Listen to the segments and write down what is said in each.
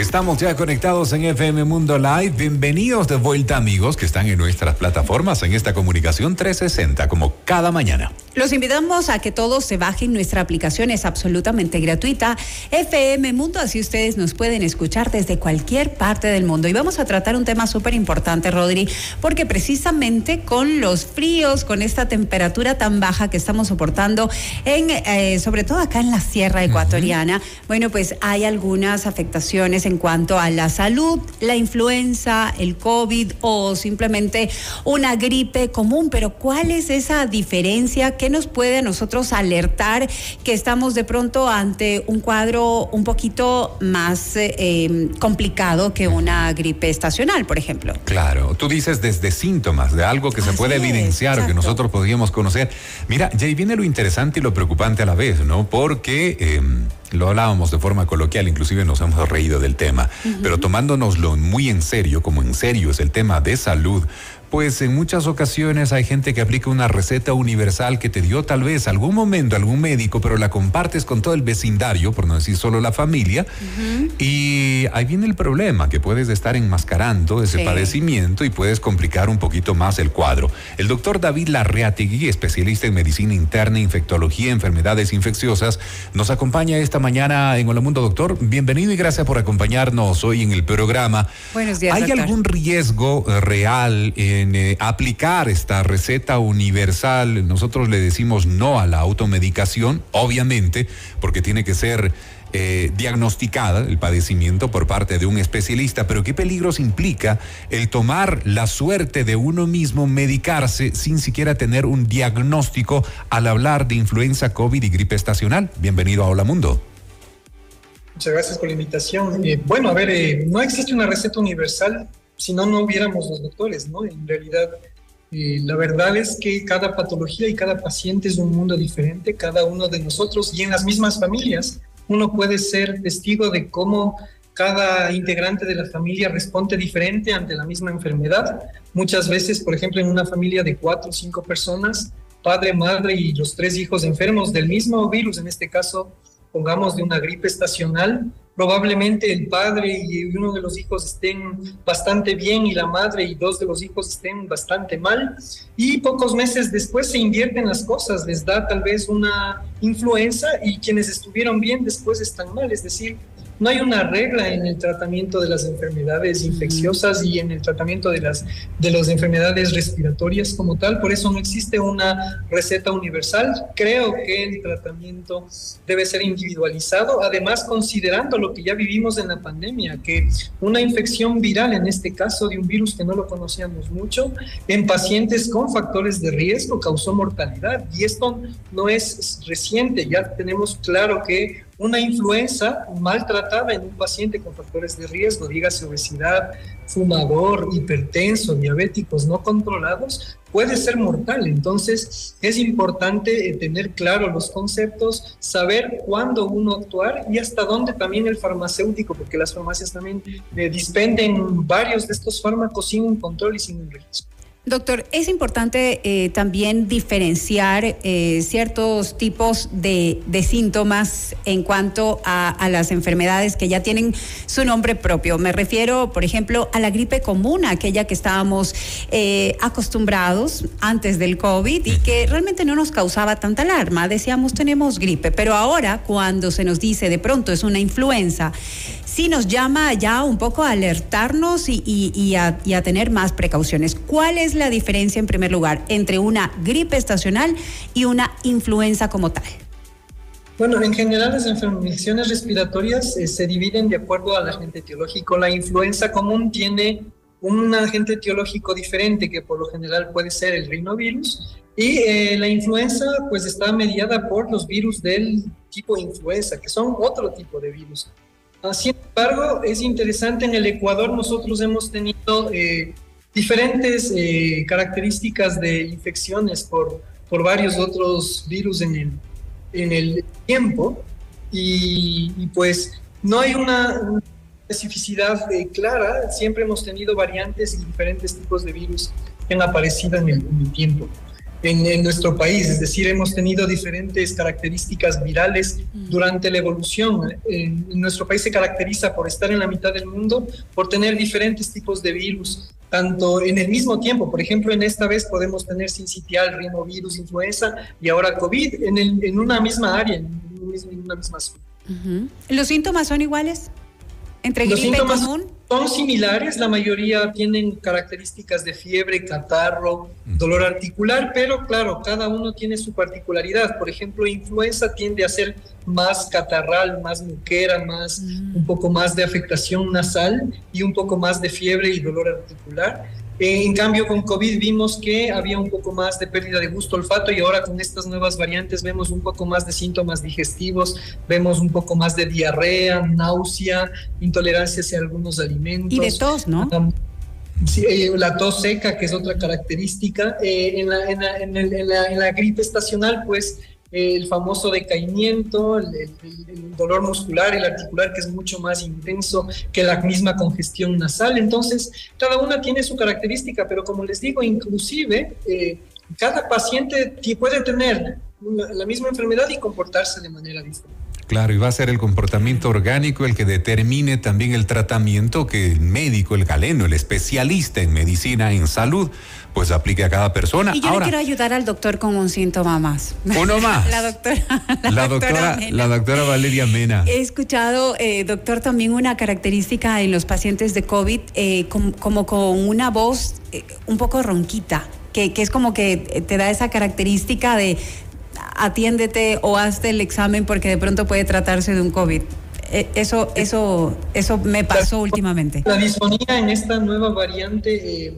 Estamos ya conectados en FM Mundo Live. Bienvenidos de vuelta amigos que están en nuestras plataformas en esta comunicación 360 como cada mañana. Los invitamos a que todos se bajen nuestra aplicación, es absolutamente gratuita, FM Mundo, así ustedes nos pueden escuchar desde cualquier parte del mundo. Y vamos a tratar un tema súper importante, Rodri, porque precisamente con los fríos, con esta temperatura tan baja que estamos soportando, en, eh, sobre todo acá en la Sierra Ecuatoriana, bueno, pues hay algunas afectaciones en cuanto a la salud, la influenza, el COVID o simplemente una gripe común, pero ¿cuál es esa diferencia? ¿Qué nos puede a nosotros alertar que estamos de pronto ante un cuadro un poquito más eh, em, complicado que una gripe estacional, por ejemplo? Claro, tú dices desde síntomas de algo que se puede evidenciar o que nosotros podríamos conocer. Mira, ya ahí viene lo interesante y lo preocupante a la vez, ¿no? Porque... Em, lo hablábamos de forma coloquial, inclusive nos hemos reído del tema, pero tomándonoslo muy en serio, como en serio es el tema de salud, pues en muchas ocasiones hay gente que aplica una receta universal que te dio tal vez algún momento algún médico, pero la compartes con todo el vecindario, por no decir solo la familia, y ahí viene el problema, que puedes estar enmascarando ese padecimiento y puedes complicar un poquito más el cuadro. El doctor David Larreategui, especialista en medicina interna, infectología, enfermedades infecciosas, nos acompaña esta mañana en Hola Mundo, doctor. Bienvenido y gracias por acompañarnos hoy en el programa. Buenos días. ¿Hay algún riesgo eh, real? En eh, aplicar esta receta universal. Nosotros le decimos no a la automedicación, obviamente, porque tiene que ser eh, diagnosticada el padecimiento por parte de un especialista, pero qué peligros implica el tomar la suerte de uno mismo medicarse sin siquiera tener un diagnóstico al hablar de influenza, COVID y gripe estacional. Bienvenido a Hola Mundo. Muchas gracias por la invitación. Eh, bueno, a ver, no existe una receta universal si no, no hubiéramos los doctores, ¿no? En realidad, eh, la verdad es que cada patología y cada paciente es un mundo diferente, cada uno de nosotros y en las mismas familias. Uno puede ser testigo de cómo cada integrante de la familia responde diferente ante la misma enfermedad. Muchas veces, por ejemplo, en una familia de cuatro o cinco personas, padre, madre y los tres hijos enfermos del mismo virus, en este caso, pongamos de una gripe estacional, probablemente el padre y uno de los hijos estén bastante bien y la madre y dos de los hijos estén bastante mal. Y pocos meses después se invierten las cosas, les da tal vez una influenza y quienes estuvieron bien después están mal. Es decir, no hay una regla en el tratamiento de las enfermedades infecciosas y en el tratamiento de las, de las enfermedades respiratorias como tal, por eso no existe una receta universal. Creo que el tratamiento debe ser individualizado, además considerando lo que ya vivimos en la pandemia, que una infección viral, en este caso de un virus que no lo conocíamos mucho, en pacientes con factores de riesgo causó mortalidad. Y esto no es reciente, ya tenemos claro que una influenza mal tratada en un paciente con factores de riesgo, dígase obesidad, fumador, hipertenso, diabéticos no controlados, puede ser mortal. Entonces es importante eh, tener claro los conceptos, saber cuándo uno actuar y hasta dónde también el farmacéutico, porque las farmacias también eh, dispenden varios de estos fármacos sin un control y sin un registro. Doctor, es importante eh, también diferenciar eh, ciertos tipos de, síntomas en cuanto a, las enfermedades que ya tienen su nombre propio. Me refiero, por ejemplo, a la gripe común, aquella que estábamos eh, acostumbrados antes del COVID y que realmente no nos causaba tanta alarma. Decíamos, tenemos gripe, pero ahora cuando se nos dice de pronto es una influenza, sí nos llama ya un poco a alertarnos y, a, tener más precauciones. ¿Cuál es la diferencia, en primer lugar, entre una gripe estacional y una influenza como tal? Bueno, en general las infecciones respiratorias eh, se dividen de acuerdo al agente etiológico. La influenza común tiene un agente etiológico diferente que por lo general puede ser el rinovirus y eh, la influenza pues está mediada por los virus del tipo influenza, que son otro tipo de virus. Sin embargo, es interesante, en el Ecuador nosotros hemos tenido eh, diferentes eh, características de infecciones por, por varios otros virus en el, en el tiempo y, pues no hay una, especificidad eh, clara, siempre hemos tenido variantes y diferentes tipos de virus que han aparecido en el, en el tiempo. en, nuestro país, es decir, hemos tenido diferentes características virales durante la evolución. En, nuestro país se caracteriza por estar en la mitad del mundo, por tener diferentes tipos de virus, tanto en el mismo tiempo, por ejemplo, en esta vez podemos tener sincitial, rinovirus, influenza y ahora COVID en, en una misma área, en, una misma zona. ¿Los síntomas son iguales? ¿Entre Los síntomas son similares, la mayoría tienen características de fiebre, catarro, dolor articular, pero claro, cada uno tiene su particularidad. Por ejemplo, influenza tiende a ser más catarral, más muquera, más mm. un poco más de afectación nasal y un poco más de fiebre y dolor articular en cambio, con COVID vimos que había un poco más de pérdida de gusto olfato y ahora con estas nuevas variantes vemos un poco más de síntomas digestivos, vemos un poco más de diarrea, náusea, intolerancia hacia algunos alimentos. Y de tos, ¿no? Sí, eh, la tos seca, que es otra característica. Eh, en, la, en, la, en, la, en, la, gripe estacional, pues el famoso decaimiento, el, dolor muscular, el articular, que es mucho más intenso que la misma congestión nasal. Entonces, cada una tiene su característica, pero como les digo, inclusive eh, cada paciente puede tener la misma enfermedad y comportarse de manera diferente. Claro, y va a ser el comportamiento orgánico el que determine también el tratamiento que el médico, el galeno, el especialista en medicina, en salud, pues aplique a cada persona. Y yo le quiero ayudar al doctor con un síntoma más. Uno más. la doctora. La, doctora, la doctora Valeria Mena. He escuchado, eh, doctor, también una característica en los pacientes de COVID, eh, como, con una voz eh, un poco ronquita. Que, que, es como que te da esa característica de, atiéndete o hazte el examen porque de pronto puede tratarse de un COVID. E, eso, eso, eso me pasó últimamente. La disfonía en esta nueva variante eh,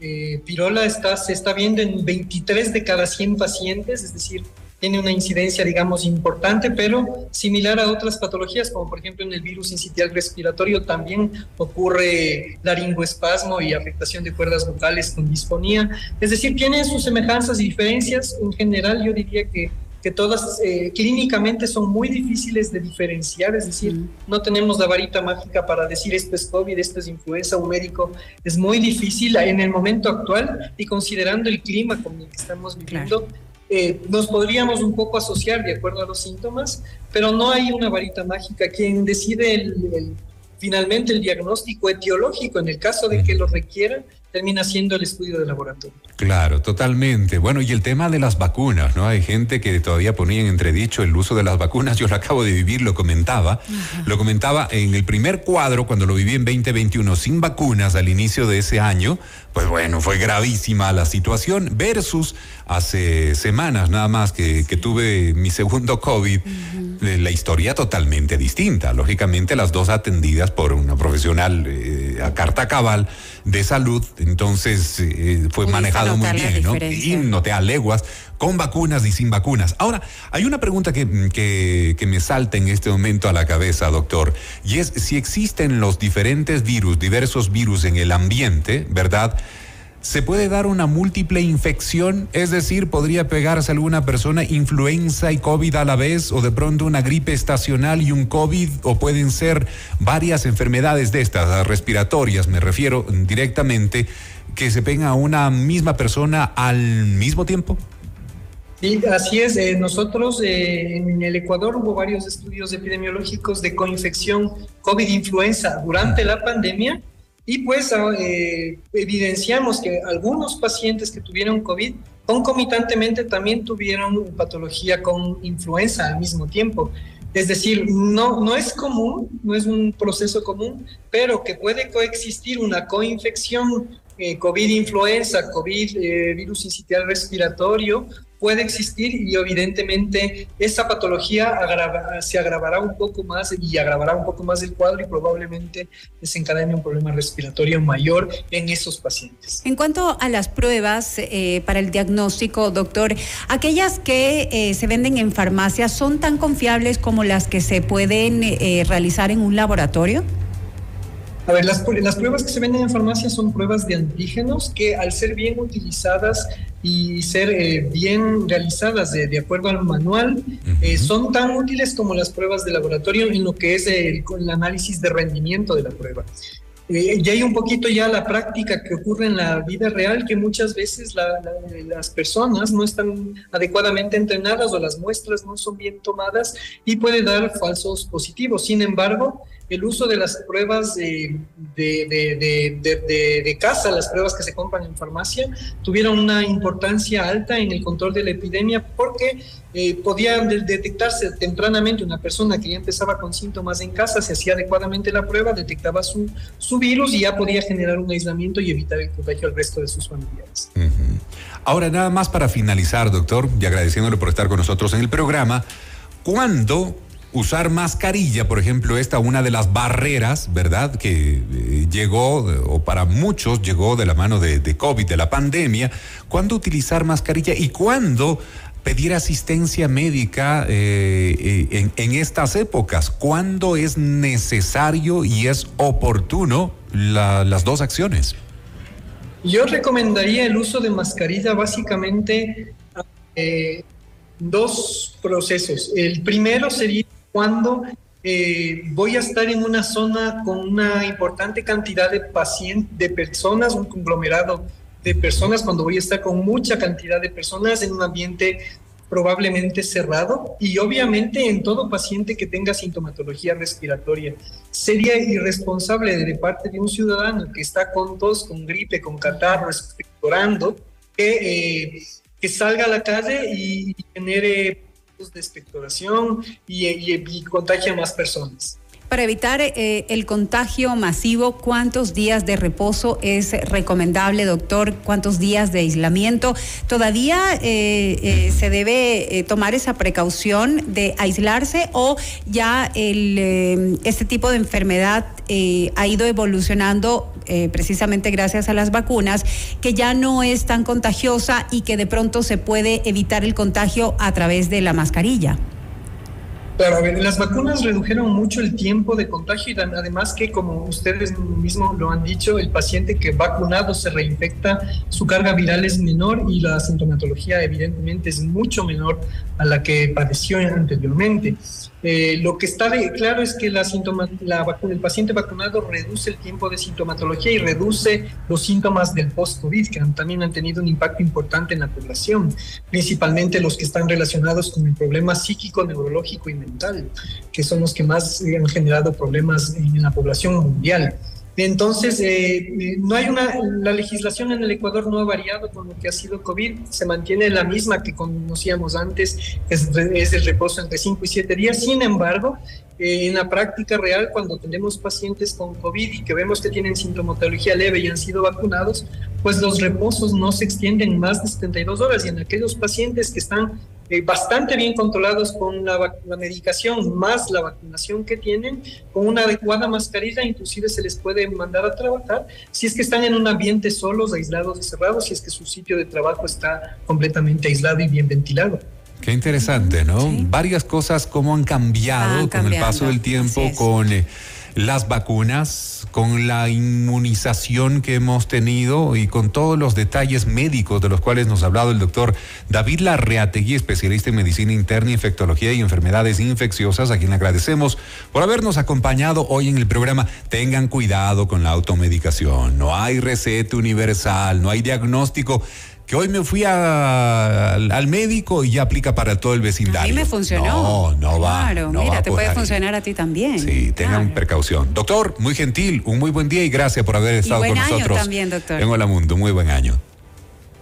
eh, pirola está, se está viendo en 23 de cada 100 pacientes, es decir, tiene una incidencia, digamos, importante, pero similar a otras patologías, como por ejemplo en el virus incitial respiratorio también ocurre laringoespasmo y afectación de cuerdas vocales con disfonía. Es decir, tiene sus semejanzas y diferencias. En general, yo diría que que todas eh, clínicamente son muy difíciles de diferenciar, es decir, no tenemos la varita mágica para decir esto es COVID, esto es influenza, un médico, es muy difícil en el momento actual y considerando el clima con el que estamos viviendo, eh, nos podríamos un poco asociar de acuerdo a los síntomas, pero no hay una varita mágica. Quien decide finalmente el diagnóstico etiológico, en el caso de que lo requiera, termina siendo el estudio de laboratorio. Claro, totalmente. Bueno, y el tema de las vacunas, ¿no? Hay gente que todavía ponía en entredicho el uso de las vacunas. Yo lo acabo de vivir, lo comentaba. Lo comentaba en el primer cuadro, cuando lo viví en 2021, sin vacunas al inicio de ese año. Pues bueno, fue gravísima la situación versus hace semanas nada más que, tuve mi segundo COVID. Eh, la historia totalmente distinta. Lógicamente, las dos atendidas por una profesional eh, a carta cabal de salud, entonces eh, fue manejado muy bien, ¿no? Y no te aleguas con vacunas y sin vacunas. Ahora, hay una pregunta que, que, que me salta en este momento a la cabeza, doctor, y es si existen los diferentes virus, diversos virus en el ambiente, ¿verdad? ¿Se puede dar una múltiple infección? Es decir, ¿podría pegarse alguna persona influenza y COVID a la vez o de pronto una gripe estacional y un COVID o pueden ser varias enfermedades de estas, respiratorias, me refiero directamente, que se pega a una misma persona al mismo tiempo? Sí, así es. Eh, nosotros eh, en el Ecuador hubo varios estudios epidemiológicos de coinfección COVID-influenza durante la pandemia y pues ah, eh, evidenciamos que algunos pacientes que tuvieron COVID concomitantemente también tuvieron patología con influenza al mismo tiempo. Es decir, no, no es común, no es un proceso común, pero que puede coexistir una coinfección eh, COVID-influenza, COVID-virus eh, incitial respiratorio puede existir y evidentemente esa patología se agravará un poco más y agravará un poco más el cuadro y probablemente desencadene un problema respiratorio mayor en esos pacientes. En cuanto a las pruebas eh, para el diagnóstico, doctor, aquellas que eh, se venden en farmacias son tan confiables como las que se pueden eh, realizar en un laboratorio? A ver, las, las, pruebas que se venden en farmacia son pruebas de antígenos que al ser bien utilizadas y ser eh, bien realizadas de, acuerdo al manual, eh, son tan útiles como las pruebas de laboratorio en lo que es el, el análisis de rendimiento de la prueba. Eh, y hay un poquito ya la práctica que ocurre en la vida real, que muchas veces las personas no están adecuadamente entrenadas o las muestras no son bien tomadas y puede dar falsos positivos. Sin embargo, el uso de las pruebas de, de, casa, las pruebas que se compran en farmacia, tuvieron una importancia alta en el control de la epidemia porque eh, podía detectarse tempranamente una persona que ya empezaba con síntomas en casa, se hacía adecuadamente la prueba, detectaba su, su virus y ya podía generar un aislamiento y evitar el contagio al resto de sus familiares. Ahora, nada más para finalizar, doctor, y agradeciéndole por estar con nosotros en el programa, ¿cuándo usar mascarilla, por ejemplo, esta una de las barreras, ¿verdad? Que eh, llegó, o para muchos llegó de la mano de, COVID, de la pandemia. ¿Cuándo utilizar mascarilla y cuándo pedir asistencia médica eh, eh, en, estas épocas? ¿Cuándo es necesario y es oportuno las dos acciones? Yo recomendaría el uso de mascarilla básicamente dos procesos. El primero sería cuando voy a estar en una zona con una importante cantidad de pacientes, de personas, un conglomerado de personas, cuando voy a estar con mucha cantidad de personas en un ambiente probablemente cerrado y obviamente en todo paciente que tenga sintomatología respiratoria. Sería irresponsable de parte de un ciudadano que está con tos, con gripe, con catarro, expectorando, que, eh, que salga a la calle y, genere de expectoración y, contagie a más personas. Para evitar eh, el contagio masivo, ¿cuántos días de reposo es recomendable, doctor? ¿Cuántos días de aislamiento? ¿Todavía eh, eh, se debe tomar esa precaución de aislarse o ya este tipo de enfermedad ha ido evolucionando precisamente gracias a las vacunas, que ya no es tan contagiosa y que de pronto se puede evitar el contagio a través de la mascarilla? Claro, a ver, las vacunas redujeron mucho el tiempo de contagio y además que, como ustedes mismos lo han dicho, el paciente que vacunado se reinfecta, su carga viral es menor y la sintomatología evidentemente es mucho menor a la que padeció anteriormente. Eh, lo que está claro es que la la el paciente vacunado reduce el tiempo de sintomatología y reduce los síntomas del post-COVID, que también han tenido un impacto importante en la población, principalmente los que están relacionados con el problema psíquico, neurológico y mental, que son los que más han generado problemas en la población mundial. Entonces, eh, eh, no hay una, la legislación en el Ecuador no ha variado con lo que ha sido COVID, se mantiene la misma que conocíamos antes, es, el reposo entre 5 y 7 días. Sin embargo, eh, en la práctica real, cuando tenemos pacientes con COVID y que vemos que tienen sintomatología leve y han sido vacunados, pues los reposos no se extienden más de 72 horas y en aquellos pacientes que están eh, bastante bien controlados con la, medicación más la vacunación que tienen, con una adecuada mascarilla, inclusive se les puede mandar a trabajar si es que están en un ambiente solos, aislados y cerrados, si es que su sitio de trabajo está completamente aislado y bien ventilado. Qué interesante, ¿no? Varias cosas como han cambiado con el paso del tiempo, con eh, las vacunas, con la inmunización que hemos tenido y con todos los detalles médicos de los cuales nos ha hablado el doctor David Larreategui, especialista en medicina interna, infectología y enfermedades infecciosas, a quien le agradecemos por habernos acompañado hoy en el programa. Tengan cuidado con la automedicación, no hay receta universal, no hay diagnóstico que hoy me fui al médico y ya aplica para todo el vecindario. A mí me funcionó. No, no va. Claro, mira, te puede funcionar a ti también. Sí, tengan precaución. Doctor, muy gentil, un muy buen día y gracias por haber estado con nosotros. también, doctor. En Hola Mundo, muy buen año.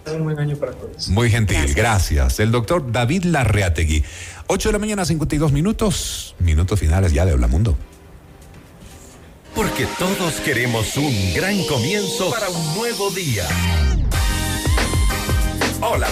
Un buen año para todos. Muy gentil, gracias. El doctor David Larreategui. 8 de la mañana, 52 minutos. Minutos finales ya de Hola Mundo. Porque todos queremos un gran comienzo para un nuevo día. Hola